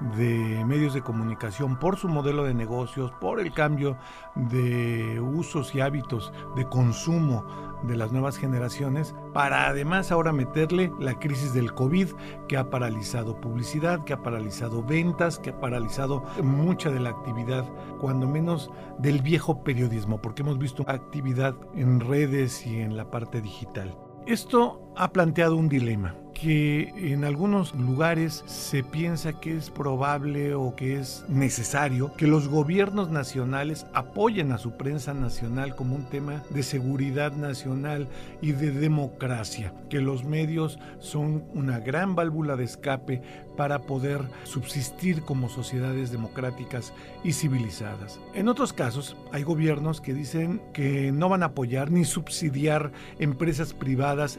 de medios de comunicación por su modelo de negocios, por el cambio de usos y hábitos de consumo de las nuevas generaciones, para además ahora meterle la crisis del COVID que ha paralizado publicidad, que ha paralizado ventas, que ha paralizado mucha de la actividad, cuando menos del viejo periodismo, porque hemos visto actividad en redes y en la parte digital. Esto ha planteado un dilema que en algunos lugares se piensa que es probable o que es necesario que los gobiernos nacionales apoyen a su prensa nacional como un tema de seguridad nacional y de democracia, que los medios son una gran válvula de escape para poder subsistir como sociedades democráticas y civilizadas. En otros casos, hay gobiernos que dicen que no van a apoyar ni subsidiar empresas privadas,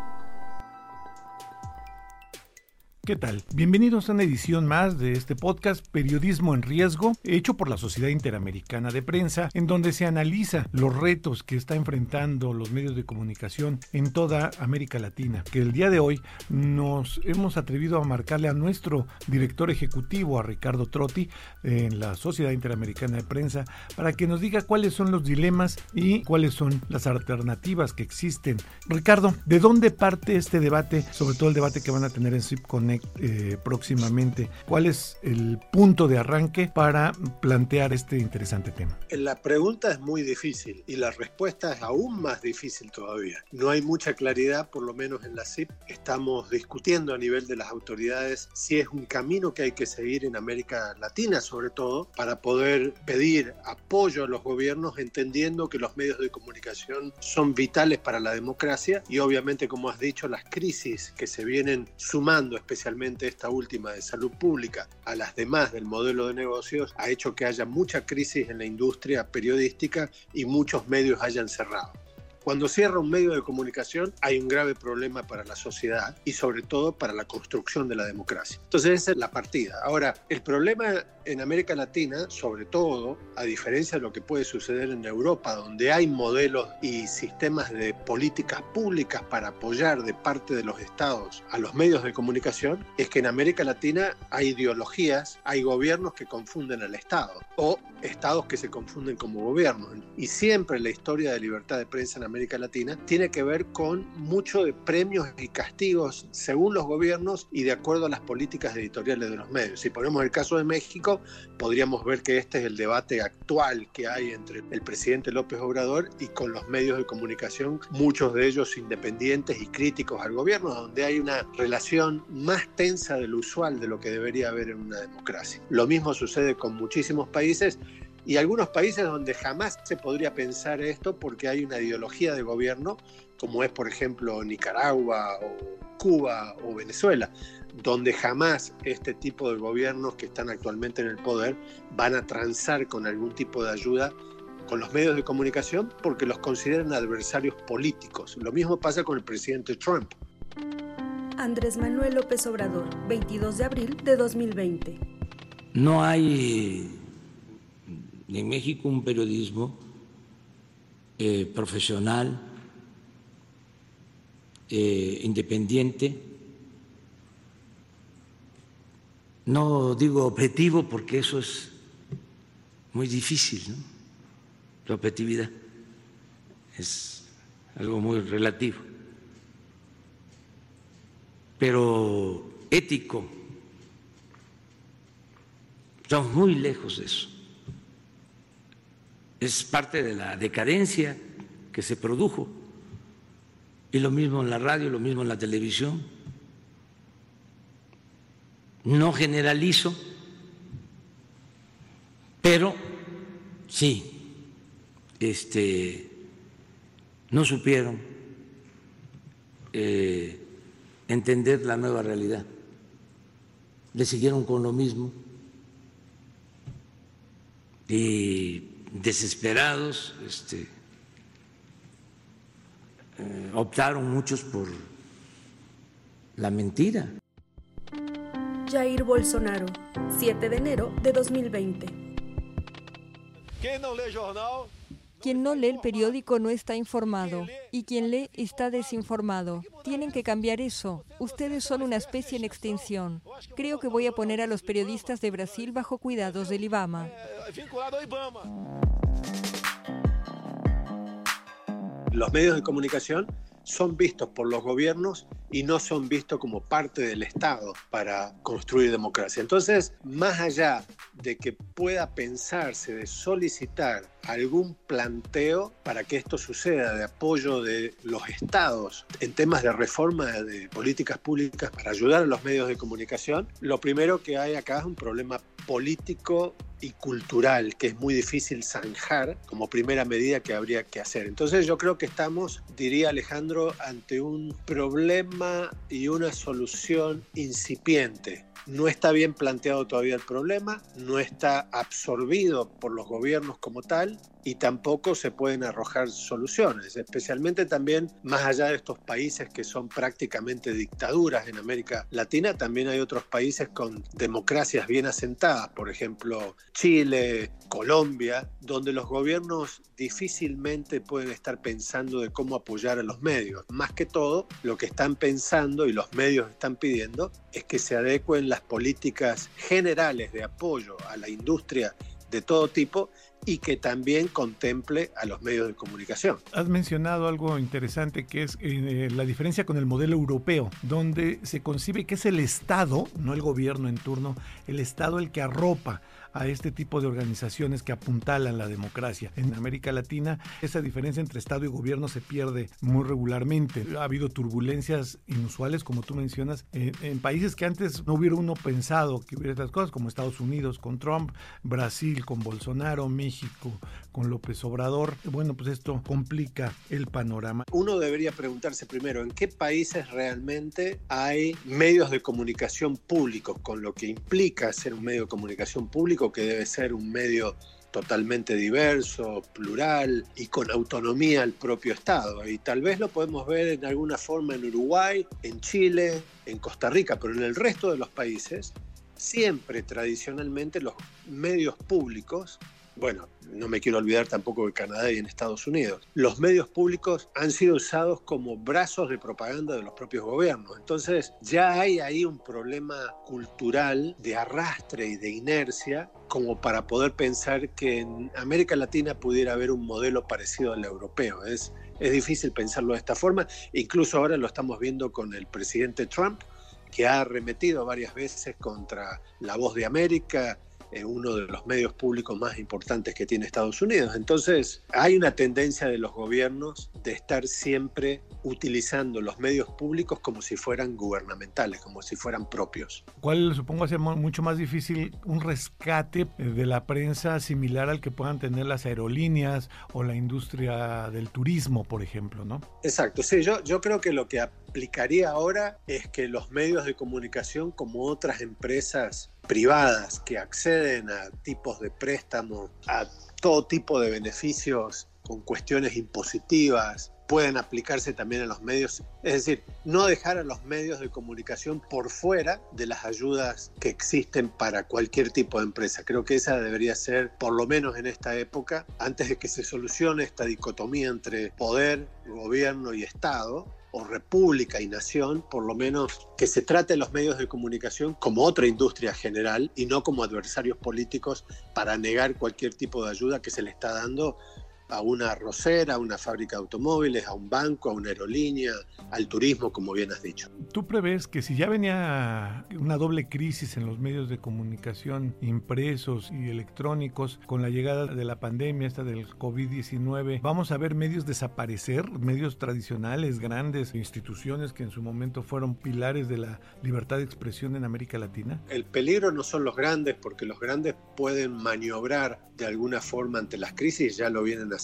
¿Qué tal? Bienvenidos a una edición más de este podcast Periodismo en Riesgo, hecho por la Sociedad Interamericana de Prensa, en donde se analiza los retos que está enfrentando los medios de comunicación en toda América Latina. Que el día de hoy nos hemos atrevido a marcarle a nuestro director ejecutivo, a Ricardo Trotti, en la Sociedad Interamericana de Prensa, para que nos diga cuáles son los dilemas y cuáles son las alternativas que existen. Ricardo, ¿de dónde parte este debate, sobre todo el debate que van a tener en SIP Connect? Eh, próximamente. ¿Cuál es el punto de arranque para plantear este interesante tema? La pregunta es muy difícil y la respuesta es aún más difícil todavía. No hay mucha claridad, por lo menos en la CIP. Estamos discutiendo a nivel de las autoridades si es un camino que hay que seguir en América Latina, sobre todo, para poder pedir apoyo a los gobiernos, entendiendo que los medios de comunicación son vitales para la democracia y obviamente, como has dicho, las crisis que se vienen sumando, especialmente esta última de salud pública, a las demás del modelo de negocios, ha hecho que haya mucha crisis en la industria periodística y muchos medios hayan cerrado. Cuando cierra un medio de comunicación hay un grave problema para la sociedad y sobre todo para la construcción de la democracia. Entonces esa es la partida. Ahora, el problema en América Latina, sobre todo, a diferencia de lo que puede suceder en Europa, donde hay modelos y sistemas de políticas públicas para apoyar de parte de los estados a los medios de comunicación, es que en América Latina hay ideologías, hay gobiernos que confunden al Estado o estados que se confunden como gobiernos. Y siempre la historia de libertad de prensa en América Latina tiene que ver con mucho de premios y castigos según los gobiernos y de acuerdo a las políticas editoriales de los medios. Si ponemos el caso de México, podríamos ver que este es el debate actual que hay entre el presidente López Obrador y con los medios de comunicación, muchos de ellos independientes y críticos al gobierno, donde hay una relación más tensa de lo usual de lo que debería haber en una democracia. Lo mismo sucede con muchísimos países y algunos países donde jamás se podría pensar esto porque hay una ideología de gobierno, como es por ejemplo Nicaragua o Cuba o Venezuela, donde jamás este tipo de gobiernos que están actualmente en el poder van a transar con algún tipo de ayuda con los medios de comunicación porque los consideran adversarios políticos. Lo mismo pasa con el presidente Trump. Andrés Manuel López Obrador, 22 de abril de 2020. No hay en México un periodismo eh, profesional, eh, independiente. No digo objetivo porque eso es muy difícil, ¿no? La objetividad es algo muy relativo. Pero ético, Estamos muy lejos de eso. Es parte de la decadencia que se produjo. Y lo mismo en la radio, lo mismo en la televisión. No generalizo, pero sí, este, no supieron eh, entender la nueva realidad. Le siguieron con lo mismo y desesperados, este, eh, optaron muchos por la mentira. Jair Bolsonaro, 7 de enero de 2020. Quien no lee el periódico no está informado y quien lee está desinformado. Tienen que cambiar eso. Ustedes son una especie en extinción. Creo que voy a poner a los periodistas de Brasil bajo cuidados del IBAMA. Los medios de comunicación son vistos por los gobiernos y no son vistos como parte del Estado para construir democracia. Entonces, más allá de que pueda pensarse de solicitar algún planteo para que esto suceda de apoyo de los estados en temas de reforma de políticas públicas para ayudar a los medios de comunicación, lo primero que hay acá es un problema político y cultural que es muy difícil zanjar como primera medida que habría que hacer. Entonces yo creo que estamos, diría Alejandro, ante un problema y una solución incipiente no está bien planteado todavía el problema, no está absorbido por los gobiernos como tal y tampoco se pueden arrojar soluciones, especialmente también más allá de estos países que son prácticamente dictaduras en América Latina, también hay otros países con democracias bien asentadas, por ejemplo Chile, Colombia, donde los gobiernos difícilmente pueden estar pensando de cómo apoyar a los medios. Más que todo, lo que están pensando y los medios están pidiendo es que se adecuen las políticas generales de apoyo a la industria de todo tipo y que también contemple a los medios de comunicación. Has mencionado algo interesante que es eh, la diferencia con el modelo europeo, donde se concibe que es el Estado, no el gobierno en turno, el Estado el que arropa a este tipo de organizaciones que apuntalan la democracia. En América Latina esa diferencia entre Estado y gobierno se pierde muy regularmente. Ha habido turbulencias inusuales, como tú mencionas, en, países que antes no hubiera uno pensado que hubiera estas cosas, como Estados Unidos con Trump, Brasil con Bolsonaro, México con López Obrador. Bueno, pues esto complica el panorama. Uno debería preguntarse primero, ¿en qué países realmente hay medios de comunicación públicos, con lo que implica ser un medio de comunicación público? Que debe ser un medio totalmente diverso, plural y con autonomía al propio Estado. Y tal vez lo podemos ver en alguna forma en Uruguay, en Chile, en Costa Rica, pero en el resto de los países, siempre tradicionalmente los medios públicos bueno, no me quiero olvidar tampoco de Canadá y en Estados Unidos. Los medios públicos han sido usados como brazos de propaganda de los propios gobiernos. Entonces ya hay ahí un problema cultural de arrastre y de inercia como para poder pensar que en América Latina pudiera haber un modelo parecido al europeo. Es, es difícil pensarlo de esta forma. Incluso ahora lo estamos viendo con el presidente Trump, que ha arremetido varias veces contra la voz de América uno de los medios públicos más importantes que tiene Estados Unidos. Entonces, hay una tendencia de los gobiernos de estar siempre utilizando los medios públicos como si fueran gubernamentales, como si fueran propios. ¿Cuál supongo ser mucho más difícil un rescate de la prensa similar al que puedan tener las aerolíneas o la industria del turismo, por ejemplo, ¿no? Exacto, sí, yo, yo creo que lo que aplicaría ahora es que los medios de comunicación, como otras empresas privadas que acceden a tipos de préstamos, a todo tipo de beneficios con cuestiones impositivas, pueden aplicarse también a los medios, es decir, no dejar a los medios de comunicación por fuera de las ayudas que existen para cualquier tipo de empresa. Creo que esa debería ser, por lo menos en esta época, antes de que se solucione esta dicotomía entre poder, gobierno y Estado, o república y nación, por lo menos que se trate los medios de comunicación como otra industria general y no como adversarios políticos para negar cualquier tipo de ayuda que se le está dando a una arrocera, a una fábrica de automóviles, a un banco, a una aerolínea, al turismo, como bien has dicho. ¿Tú prevés que si ya venía una doble crisis en los medios de comunicación impresos y electrónicos con la llegada de la pandemia, esta del COVID-19, vamos a ver medios desaparecer, medios tradicionales, grandes, instituciones que en su momento fueron pilares de la libertad de expresión en América Latina? El peligro no son los grandes, porque los grandes pueden maniobrar de alguna forma ante las crisis, ya lo vienen haciendo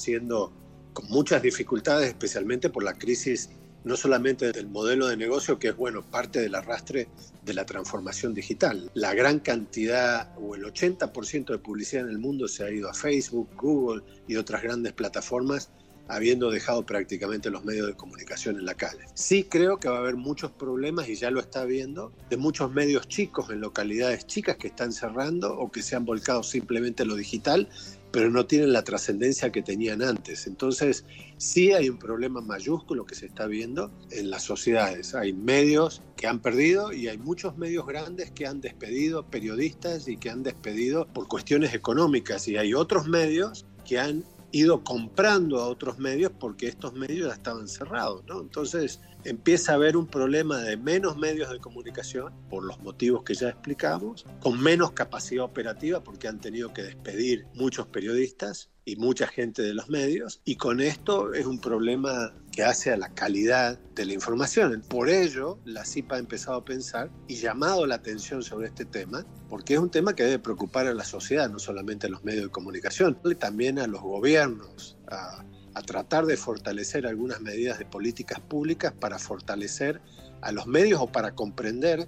con muchas dificultades, especialmente por la crisis no solamente del modelo de negocio, que es bueno, parte del arrastre de la transformación digital. La gran cantidad o el 80% de publicidad en el mundo se ha ido a Facebook, Google y otras grandes plataformas habiendo dejado prácticamente los medios de comunicación en la calle. Sí creo que va a haber muchos problemas, y ya lo está viendo, de muchos medios chicos en localidades chicas que están cerrando o que se han volcado simplemente a lo digital, pero no tienen la trascendencia que tenían antes. Entonces, sí hay un problema mayúsculo que se está viendo en las sociedades. Hay medios que han perdido y hay muchos medios grandes que han despedido periodistas y que han despedido por cuestiones económicas y hay otros medios que han ido comprando a otros medios porque estos medios ya estaban cerrados, ¿no? Entonces empieza a haber un problema de menos medios de comunicación, por los motivos que ya explicamos, con menos capacidad operativa porque han tenido que despedir muchos periodistas y mucha gente de los medios, y con esto es un problema que hace a la calidad de la información. Por ello, la CIPA ha empezado a pensar y llamado la atención sobre este tema, porque es un tema que debe preocupar a la sociedad, no solamente a los medios de comunicación, también a los gobiernos, a, a tratar de fortalecer algunas medidas de políticas públicas para fortalecer a los medios o para comprender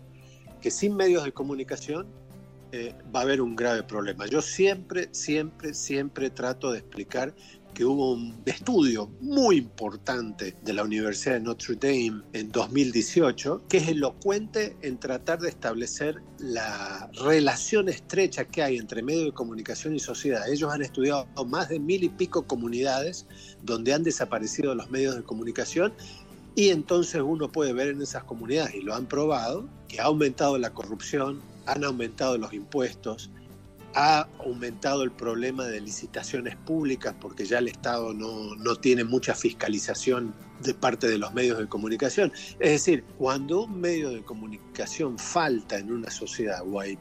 que sin medios de comunicación eh, va a haber un grave problema. Yo siempre, siempre, siempre trato de explicar que hubo un estudio muy importante de la Universidad de Notre Dame en 2018 que es elocuente en tratar de establecer la relación estrecha que hay entre medios de comunicación y sociedad. Ellos han estudiado más de mil y pico comunidades donde han desaparecido los medios de comunicación y entonces uno puede ver en esas comunidades, y lo han probado, que ha aumentado la corrupción, han aumentado los impuestos, ha aumentado el problema de licitaciones públicas porque ya el Estado no, no, tiene mucha fiscalización de parte de los medios de comunicación. Es decir, cuando un medio de comunicación falta en una sociedad o hay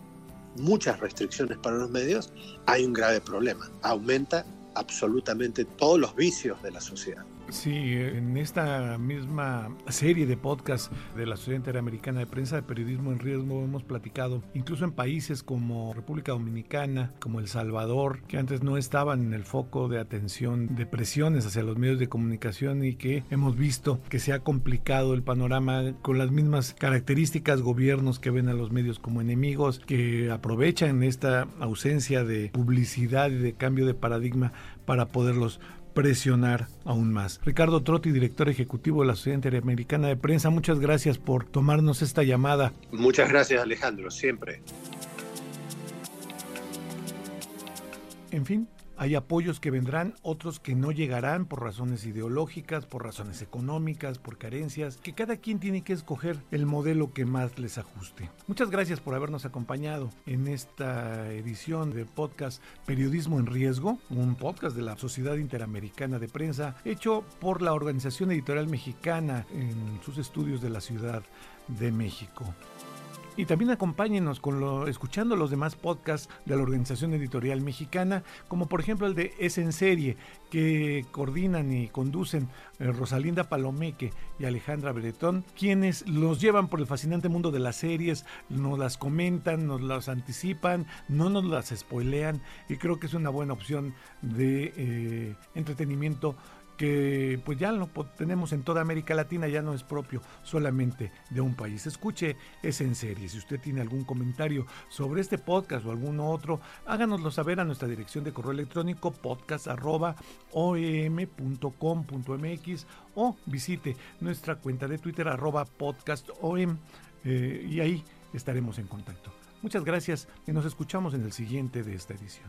muchas restricciones para los medios, hay un grave problema. Aumenta absolutamente todos los vicios de la sociedad. Sí, en esta misma serie de podcast de la Sociedad Interamericana de Prensa de Periodismo en Riesgo hemos platicado, incluso en países como República Dominicana, como El Salvador, que antes no estaban en el foco de atención de presiones hacia los medios de comunicación y que hemos visto que se ha complicado el panorama con las mismas características, gobiernos que ven a los medios como enemigos, que aprovechan esta ausencia de publicidad y de cambio de paradigma para poderlos presionar aún más. Ricardo Trotti, director ejecutivo de la Sociedad Interamericana de Prensa, muchas gracias por tomarnos esta llamada. Muchas gracias Alejandro, siempre. En fin, hay apoyos que vendrán, otros que no llegarán por razones ideológicas, por razones económicas, por carencias, que cada quien tiene que escoger el modelo que más les ajuste. Muchas gracias por habernos acompañado en esta edición del podcast Periodismo en Riesgo, un podcast de la Sociedad Interamericana de Prensa, hecho por la Organización Editorial Mexicana en sus estudios de la Ciudad de México. Y también acompáñenos con lo, escuchando los demás podcasts de la Organización Editorial Mexicana, como por ejemplo el de Es en Serie, que coordinan y conducen eh, Rosalinda Palomeque y Alejandra Bretón, quienes los llevan por el fascinante mundo de las series, nos las comentan, nos las anticipan, no nos las spoilean, y creo que es una buena opción de eh, entretenimiento que pues ya lo tenemos en toda América Latina, ya no es propio solamente de un país. Escuche, es en serie. Si usted tiene algún comentario sobre este podcast o alguno otro, háganoslo saber a nuestra dirección de correo electrónico podcast.oem.com.mx o visite nuestra cuenta de Twitter arroba podcastom eh, y ahí estaremos en contacto. Muchas gracias y nos escuchamos en el siguiente de esta edición.